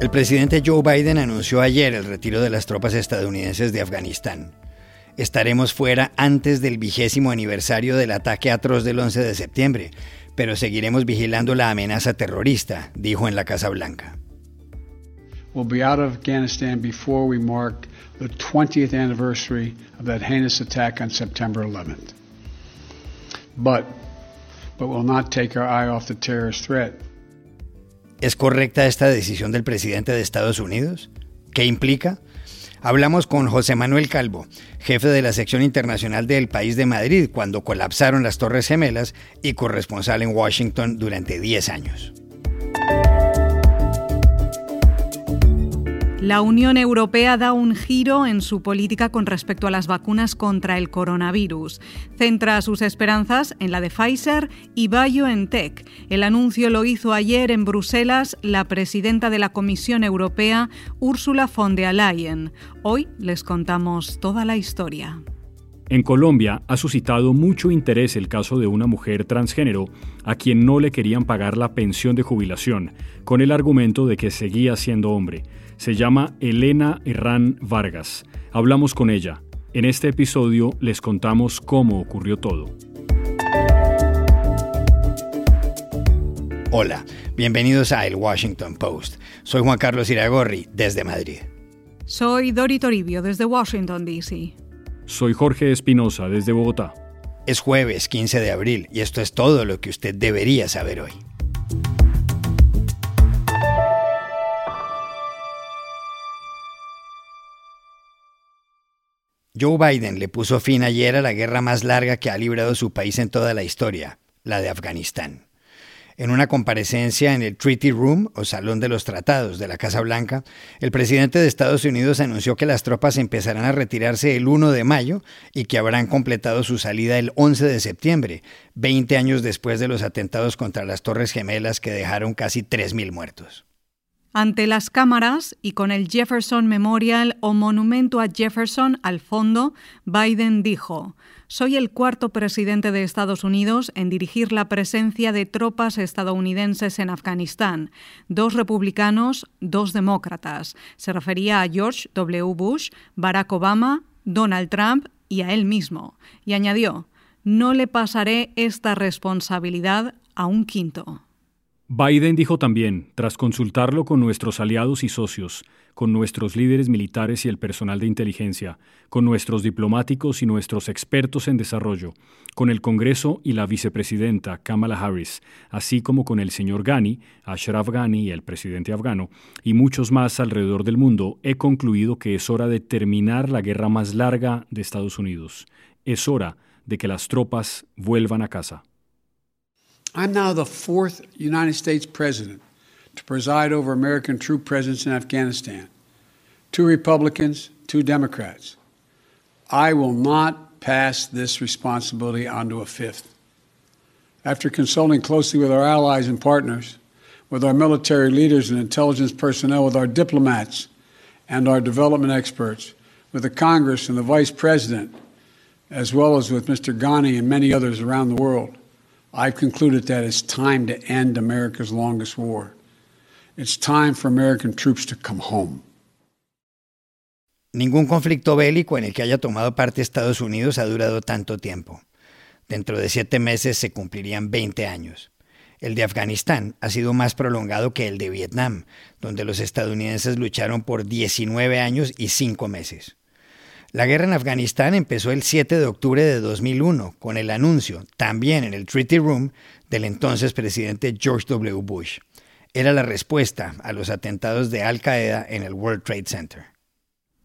El presidente Joe Biden anunció ayer el retiro de las tropas estadounidenses de Afganistán. Estaremos fuera antes del vigésimo aniversario del ataque atroz del 11 de septiembre, pero seguiremos vigilando la amenaza terrorista, dijo en la Casa Blanca. We'll be out of Afghanistan before we mark the 20th anniversary of that heinous attack on September 11th. But, but we'll not take our eye off the terrorist threat. ¿Es correcta esta decisión del presidente de Estados Unidos? ¿Qué implica? Hablamos con José Manuel Calvo, jefe de la sección internacional del País de Madrid cuando colapsaron las Torres Gemelas y corresponsal en Washington durante 10 años. La Unión Europea da un giro en su política con respecto a las vacunas contra el coronavirus. Centra sus esperanzas en la de Pfizer y BioNTech. El anuncio lo hizo ayer en Bruselas la presidenta de la Comisión Europea, Ursula von der Leyen. Hoy les contamos toda la historia. En Colombia ha suscitado mucho interés el caso de una mujer transgénero a quien no le querían pagar la pensión de jubilación, con el argumento de que seguía siendo hombre. Se llama Elena Herrán Vargas. Hablamos con ella. En este episodio les contamos cómo ocurrió todo. Hola, bienvenidos a El Washington Post. Soy Juan Carlos Iragorri, desde Madrid. Soy Dori Toribio, desde Washington, D.C. Soy Jorge Espinosa, desde Bogotá. Es jueves 15 de abril y esto es todo lo que usted debería saber hoy. Joe Biden le puso fin ayer a la guerra más larga que ha librado su país en toda la historia, la de Afganistán. En una comparecencia en el Treaty Room o Salón de los Tratados de la Casa Blanca, el presidente de Estados Unidos anunció que las tropas empezarán a retirarse el 1 de mayo y que habrán completado su salida el 11 de septiembre, 20 años después de los atentados contra las Torres Gemelas que dejaron casi 3.000 muertos. Ante las cámaras y con el Jefferson Memorial o Monumento a Jefferson al fondo, Biden dijo, Soy el cuarto presidente de Estados Unidos en dirigir la presencia de tropas estadounidenses en Afganistán, dos republicanos, dos demócratas. Se refería a George W. Bush, Barack Obama, Donald Trump y a él mismo. Y añadió, No le pasaré esta responsabilidad a un quinto. Biden dijo también, tras consultarlo con nuestros aliados y socios, con nuestros líderes militares y el personal de inteligencia, con nuestros diplomáticos y nuestros expertos en desarrollo, con el Congreso y la vicepresidenta Kamala Harris, así como con el señor Ghani, Ashraf Ghani y el presidente afgano, y muchos más alrededor del mundo, he concluido que es hora de terminar la guerra más larga de Estados Unidos. Es hora de que las tropas vuelvan a casa. I'm now the fourth United States president to preside over American troop presence in Afghanistan. Two Republicans, two Democrats. I will not pass this responsibility on to a fifth. After consulting closely with our allies and partners, with our military leaders and intelligence personnel, with our diplomats and our development experts, with the Congress and the Vice President, as well as with Mr. Ghani and many others around the world, I've concluded that it's time to end America's longest war. It's time for American troops to come home. Ningún conflicto bélico en el que haya tomado parte Estados Unidos ha durado tanto tiempo. Dentro de siete meses se cumplirían 20 años. El de Afganistán ha sido más prolongado que el de Vietnam, donde los estadounidenses lucharon por 19 años y 5 meses. La guerra en Afganistán empezó el 7 de octubre de 2001 con el anuncio, también en el Treaty Room, del entonces presidente George W. Bush. Era la respuesta a los atentados de Al Qaeda en el World Trade Center.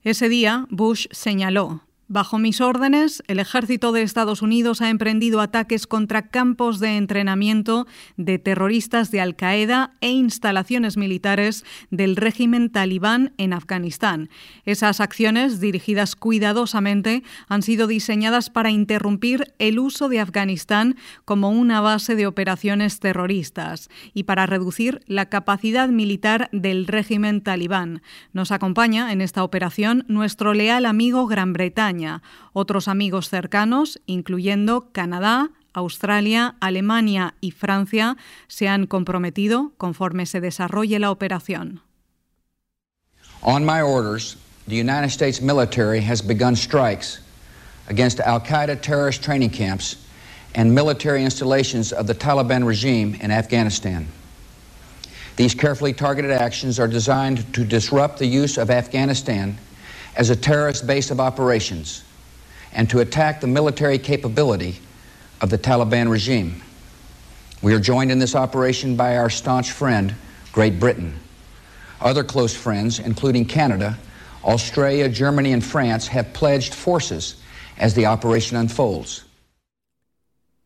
Ese día, Bush señaló, Bajo mis órdenes, el ejército de Estados Unidos ha emprendido ataques contra campos de entrenamiento de terroristas de Al Qaeda e instalaciones militares del régimen talibán en Afganistán. Esas acciones, dirigidas cuidadosamente, han sido diseñadas para interrumpir el uso de Afganistán como una base de operaciones terroristas y para reducir la capacidad militar del régimen talibán. Nos acompaña en esta operación nuestro leal amigo Gran Bretaña otros amigos cercanos, incluyendo Canadá, Australia, Alemania y Francia, se han comprometido conforme se desarrolle la operación. On my orders, the United States military has begun strikes against Al Qaeda terrorist training camps and military installations of the Taliban regime in Afghanistan. These carefully targeted actions are designed to disrupt the use of Afghanistan as a terrorist base of operations and to attack the military capability of the Taliban regime. We are joined in this operation by our staunch friend, Great Britain. Other close friends, including Canada, Australia, Germany, and France, have pledged forces as the operation unfolds.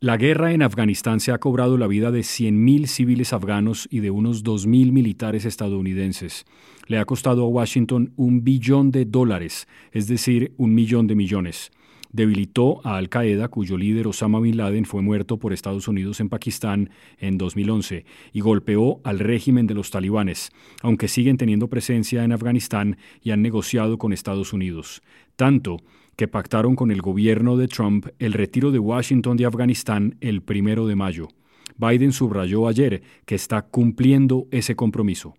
La guerra en Afganistán se ha cobrado la vida de 100.000 civiles afganos y de unos 2.000 militares estadounidenses. Le ha costado a Washington un billón de dólares, es decir, un millón de millones debilitó a Al Qaeda, cuyo líder Osama Bin Laden fue muerto por Estados Unidos en Pakistán en 2011, y golpeó al régimen de los talibanes, aunque siguen teniendo presencia en Afganistán y han negociado con Estados Unidos. Tanto que pactaron con el gobierno de Trump el retiro de Washington de Afganistán el primero de mayo. Biden subrayó ayer que está cumpliendo ese compromiso.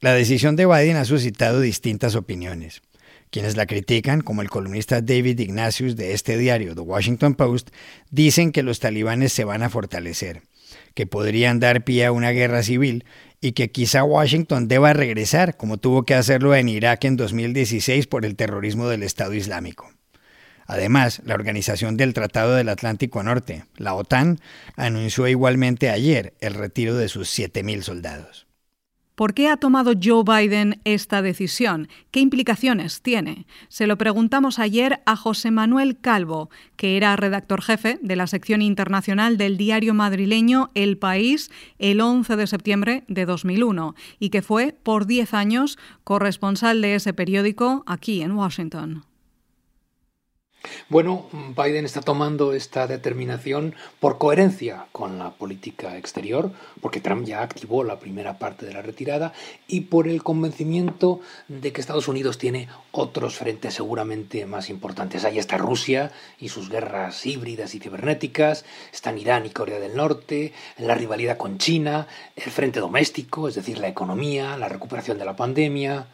La decisión de Biden ha suscitado distintas opiniones. Quienes la critican, como el columnista David Ignatius de este diario, The Washington Post, dicen que los talibanes se van a fortalecer, que podrían dar pie a una guerra civil y que quizá Washington deba regresar, como tuvo que hacerlo en Irak en 2016 por el terrorismo del Estado Islámico. Además, la Organización del Tratado del Atlántico Norte, la OTAN, anunció igualmente ayer el retiro de sus 7.000 soldados. ¿Por qué ha tomado Joe Biden esta decisión? ¿Qué implicaciones tiene? Se lo preguntamos ayer a José Manuel Calvo, que era redactor jefe de la sección internacional del diario madrileño El País el 11 de septiembre de 2001 y que fue por 10 años corresponsal de ese periódico aquí en Washington. Bueno, Biden está tomando esta determinación por coherencia con la política exterior, porque Trump ya activó la primera parte de la retirada, y por el convencimiento de que Estados Unidos tiene otros frentes seguramente más importantes. Ahí está Rusia y sus guerras híbridas y cibernéticas, están Irán y Corea del Norte, la rivalidad con China, el frente doméstico, es decir, la economía, la recuperación de la pandemia.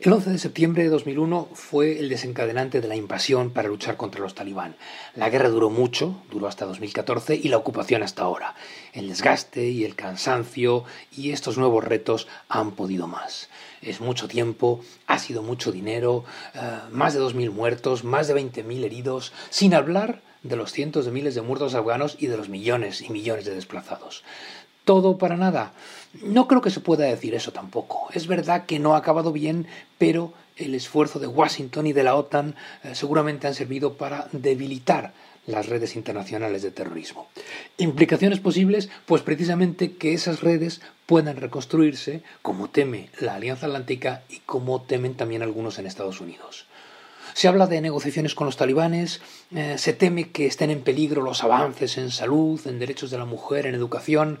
El 11 de septiembre de 2001 fue el desencadenante de la invasión para luchar contra los talibán. La guerra duró mucho, duró hasta 2014 y la ocupación hasta ahora. El desgaste y el cansancio y estos nuevos retos han podido más. Es mucho tiempo, ha sido mucho dinero, eh, más de 2.000 muertos, más de 20.000 heridos, sin hablar de los cientos de miles de muertos afganos y de los millones y millones de desplazados. ¿Todo para nada? No creo que se pueda decir eso tampoco. Es verdad que no ha acabado bien, pero el esfuerzo de Washington y de la OTAN eh, seguramente han servido para debilitar las redes internacionales de terrorismo. ¿Implicaciones posibles? Pues precisamente que esas redes puedan reconstruirse, como teme la Alianza Atlántica y como temen también algunos en Estados Unidos. Se habla de negociaciones con los talibanes, eh, se teme que estén en peligro los avances en salud, en derechos de la mujer, en educación,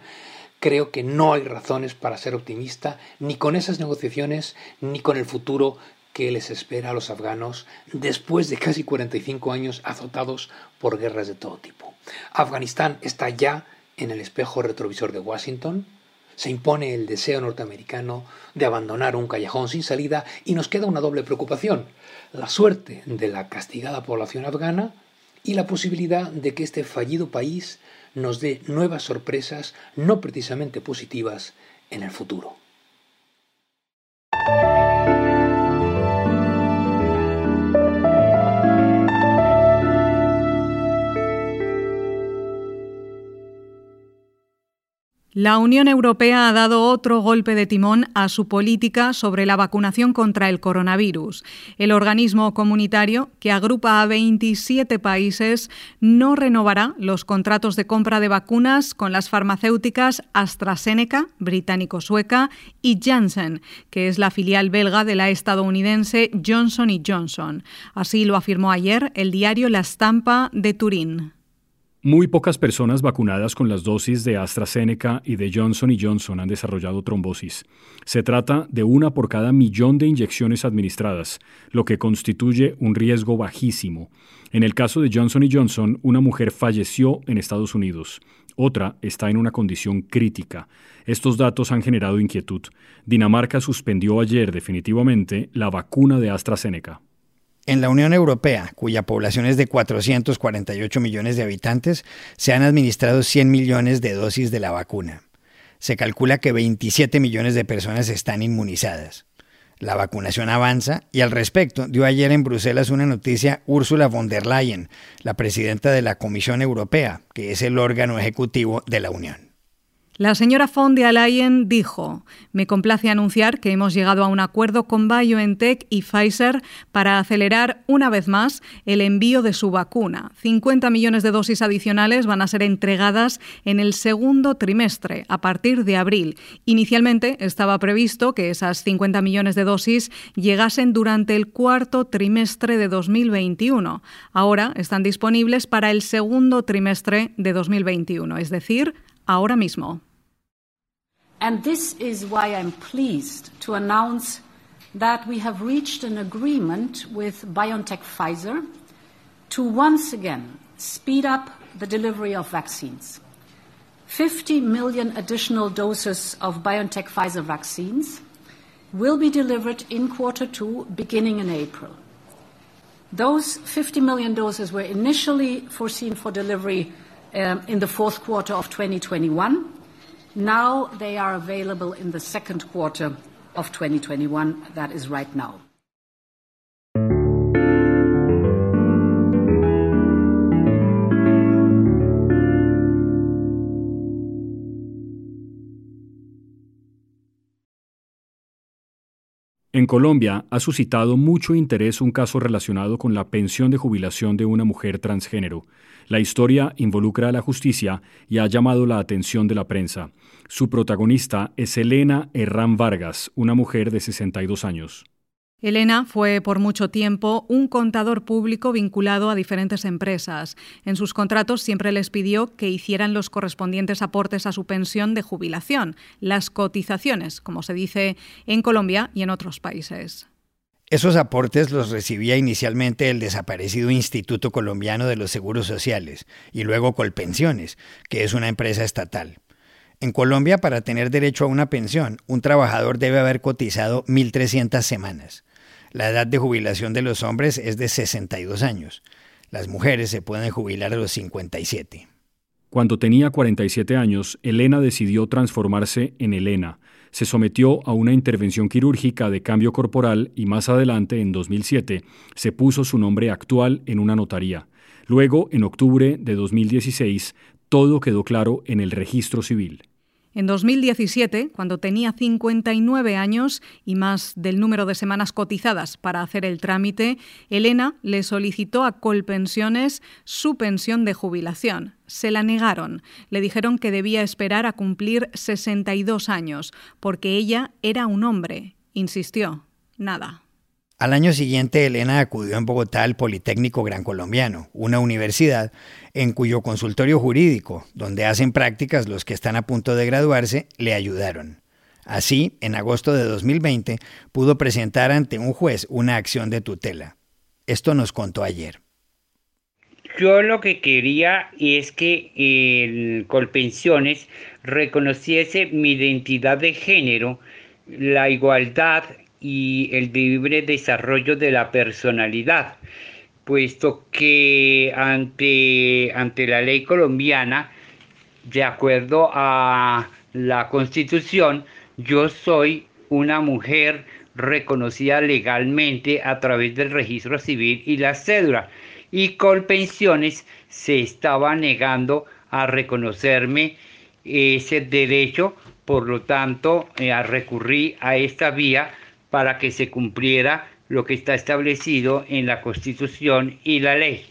creo que no hay razones para ser optimista ni con esas negociaciones ni con el futuro que les espera a los afganos después de casi 45 años azotados por guerras de todo tipo. Afganistán está ya en el espejo retrovisor de Washington, se impone el deseo norteamericano de abandonar un callejón sin salida y nos queda una doble preocupación, la suerte de la castigada población afgana y la posibilidad de que este fallido país nos dé nuevas sorpresas no precisamente positivas en el futuro. La Unión Europea ha dado otro golpe de timón a su política sobre la vacunación contra el coronavirus. El organismo comunitario, que agrupa a 27 países, no renovará los contratos de compra de vacunas con las farmacéuticas AstraZeneca, británico-sueca, y Janssen, que es la filial belga de la estadounidense Johnson Johnson. Así lo afirmó ayer el diario La Stampa de Turín. Muy pocas personas vacunadas con las dosis de AstraZeneca y de Johnson Johnson han desarrollado trombosis. Se trata de una por cada millón de inyecciones administradas, lo que constituye un riesgo bajísimo. En el caso de Johnson Johnson, una mujer falleció en Estados Unidos. Otra está en una condición crítica. Estos datos han generado inquietud. Dinamarca suspendió ayer definitivamente la vacuna de AstraZeneca. En la Unión Europea, cuya población es de 448 millones de habitantes, se han administrado 100 millones de dosis de la vacuna. Se calcula que 27 millones de personas están inmunizadas. La vacunación avanza y al respecto dio ayer en Bruselas una noticia Ursula von der Leyen, la presidenta de la Comisión Europea, que es el órgano ejecutivo de la Unión. La señora von der Leyen dijo, me complace anunciar que hemos llegado a un acuerdo con BioNTech y Pfizer para acelerar una vez más el envío de su vacuna. 50 millones de dosis adicionales van a ser entregadas en el segundo trimestre, a partir de abril. Inicialmente estaba previsto que esas 50 millones de dosis llegasen durante el cuarto trimestre de 2021. Ahora están disponibles para el segundo trimestre de 2021, es decir, ahora mismo. And this is why I'm pleased to announce that we have reached an agreement with BioNTech Pfizer to once again speed up the delivery of vaccines. 50 million additional doses of BioNTech Pfizer vaccines will be delivered in quarter two, beginning in April. Those 50 million doses were initially foreseen for delivery um, in the fourth quarter of 2021. Now they are available in the second quarter of 2021. That is right now. En Colombia ha suscitado mucho interés un caso relacionado con la pensión de jubilación de una mujer transgénero. La historia involucra a la justicia y ha llamado la atención de la prensa. Su protagonista es Elena Herrán Vargas, una mujer de 62 años. Elena fue por mucho tiempo un contador público vinculado a diferentes empresas. En sus contratos siempre les pidió que hicieran los correspondientes aportes a su pensión de jubilación, las cotizaciones, como se dice en Colombia y en otros países. Esos aportes los recibía inicialmente el desaparecido Instituto Colombiano de los Seguros Sociales y luego Colpensiones, que es una empresa estatal. En Colombia, para tener derecho a una pensión, un trabajador debe haber cotizado 1.300 semanas. La edad de jubilación de los hombres es de 62 años. Las mujeres se pueden jubilar a los 57. Cuando tenía 47 años, Elena decidió transformarse en Elena. Se sometió a una intervención quirúrgica de cambio corporal y más adelante, en 2007, se puso su nombre actual en una notaría. Luego, en octubre de 2016, todo quedó claro en el registro civil. En 2017, cuando tenía 59 años y más del número de semanas cotizadas para hacer el trámite, Elena le solicitó a Colpensiones su pensión de jubilación. Se la negaron. Le dijeron que debía esperar a cumplir 62 años, porque ella era un hombre. Insistió. Nada. Al año siguiente, Elena acudió en Bogotá al Politécnico Gran Colombiano, una universidad en cuyo consultorio jurídico, donde hacen prácticas los que están a punto de graduarse, le ayudaron. Así, en agosto de 2020, pudo presentar ante un juez una acción de tutela. Esto nos contó ayer. Yo lo que quería es que el Colpensiones reconociese mi identidad de género, la igualdad y el libre desarrollo de la personalidad, puesto que ante, ante la ley colombiana, de acuerdo a la constitución, yo soy una mujer reconocida legalmente a través del registro civil y la cédula. Y Colpensiones se estaba negando a reconocerme ese derecho, por lo tanto, eh, a recurrir a esta vía para que se cumpliera lo que está establecido en la Constitución y la ley.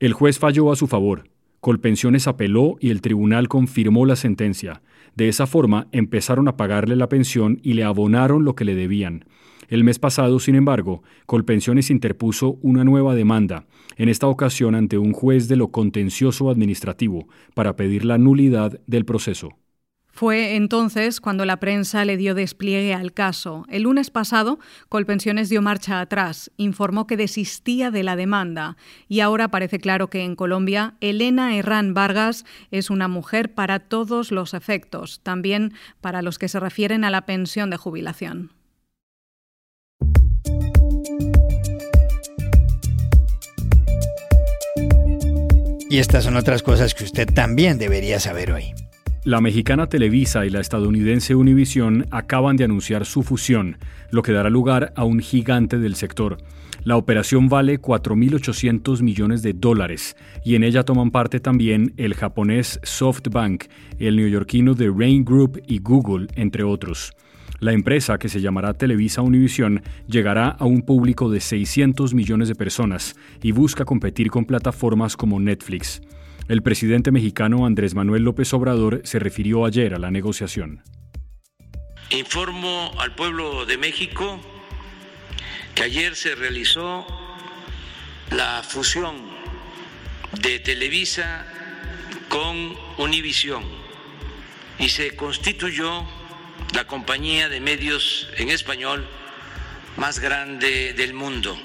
El juez falló a su favor. Colpensiones apeló y el tribunal confirmó la sentencia. De esa forma empezaron a pagarle la pensión y le abonaron lo que le debían. El mes pasado, sin embargo, Colpensiones interpuso una nueva demanda, en esta ocasión ante un juez de lo contencioso administrativo, para pedir la nulidad del proceso. Fue entonces cuando la prensa le dio despliegue al caso. El lunes pasado, Colpensiones dio marcha atrás, informó que desistía de la demanda y ahora parece claro que en Colombia Elena Herrán Vargas es una mujer para todos los efectos, también para los que se refieren a la pensión de jubilación. Y estas son otras cosas que usted también debería saber hoy. La mexicana Televisa y la estadounidense Univision acaban de anunciar su fusión, lo que dará lugar a un gigante del sector. La operación vale 4.800 millones de dólares y en ella toman parte también el japonés SoftBank, el neoyorquino The Rain Group y Google, entre otros. La empresa, que se llamará Televisa Univision, llegará a un público de 600 millones de personas y busca competir con plataformas como Netflix. El presidente mexicano Andrés Manuel López Obrador se refirió ayer a la negociación. Informo al pueblo de México que ayer se realizó la fusión de Televisa con Univisión y se constituyó la compañía de medios en español más grande del mundo.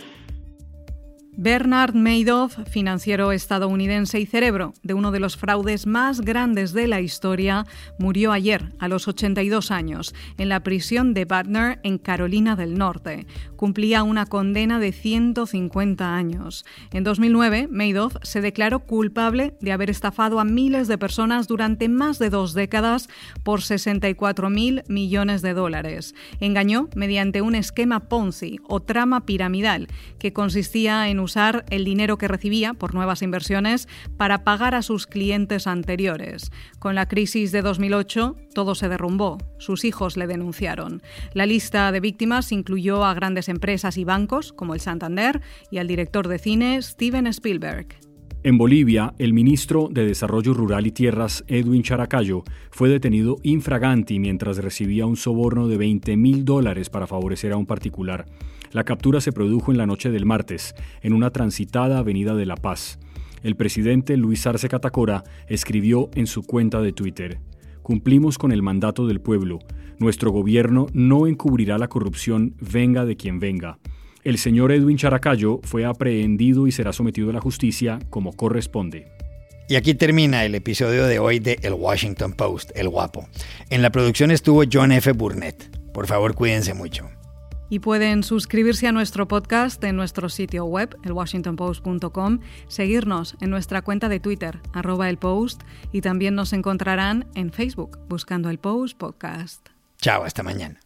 Bernard Madoff, financiero estadounidense y cerebro de uno de los fraudes más grandes de la historia, murió ayer a los 82 años en la prisión de Butner en Carolina del Norte. Cumplía una condena de 150 años. En 2009, Madoff se declaró culpable de haber estafado a miles de personas durante más de dos décadas por 64 mil millones de dólares. Engañó mediante un esquema Ponzi o trama piramidal que consistía en el dinero que recibía por nuevas inversiones para pagar a sus clientes anteriores. Con la crisis de 2008, todo se derrumbó. Sus hijos le denunciaron. La lista de víctimas incluyó a grandes empresas y bancos como el Santander y al director de cine Steven Spielberg. En Bolivia, el ministro de Desarrollo Rural y Tierras, Edwin Characayo, fue detenido infraganti mientras recibía un soborno de 20 mil dólares para favorecer a un particular. La captura se produjo en la noche del martes, en una transitada avenida de La Paz. El presidente Luis Arce Catacora escribió en su cuenta de Twitter, Cumplimos con el mandato del pueblo. Nuestro gobierno no encubrirá la corrupción, venga de quien venga. El señor Edwin Characayo fue aprehendido y será sometido a la justicia como corresponde. Y aquí termina el episodio de hoy de El Washington Post, El Guapo. En la producción estuvo John F. Burnett. Por favor, cuídense mucho. Y pueden suscribirse a nuestro podcast en nuestro sitio web, elwashingtonpost.com, seguirnos en nuestra cuenta de Twitter, arroba el post, y también nos encontrarán en Facebook buscando el Post Podcast. Chao, hasta mañana.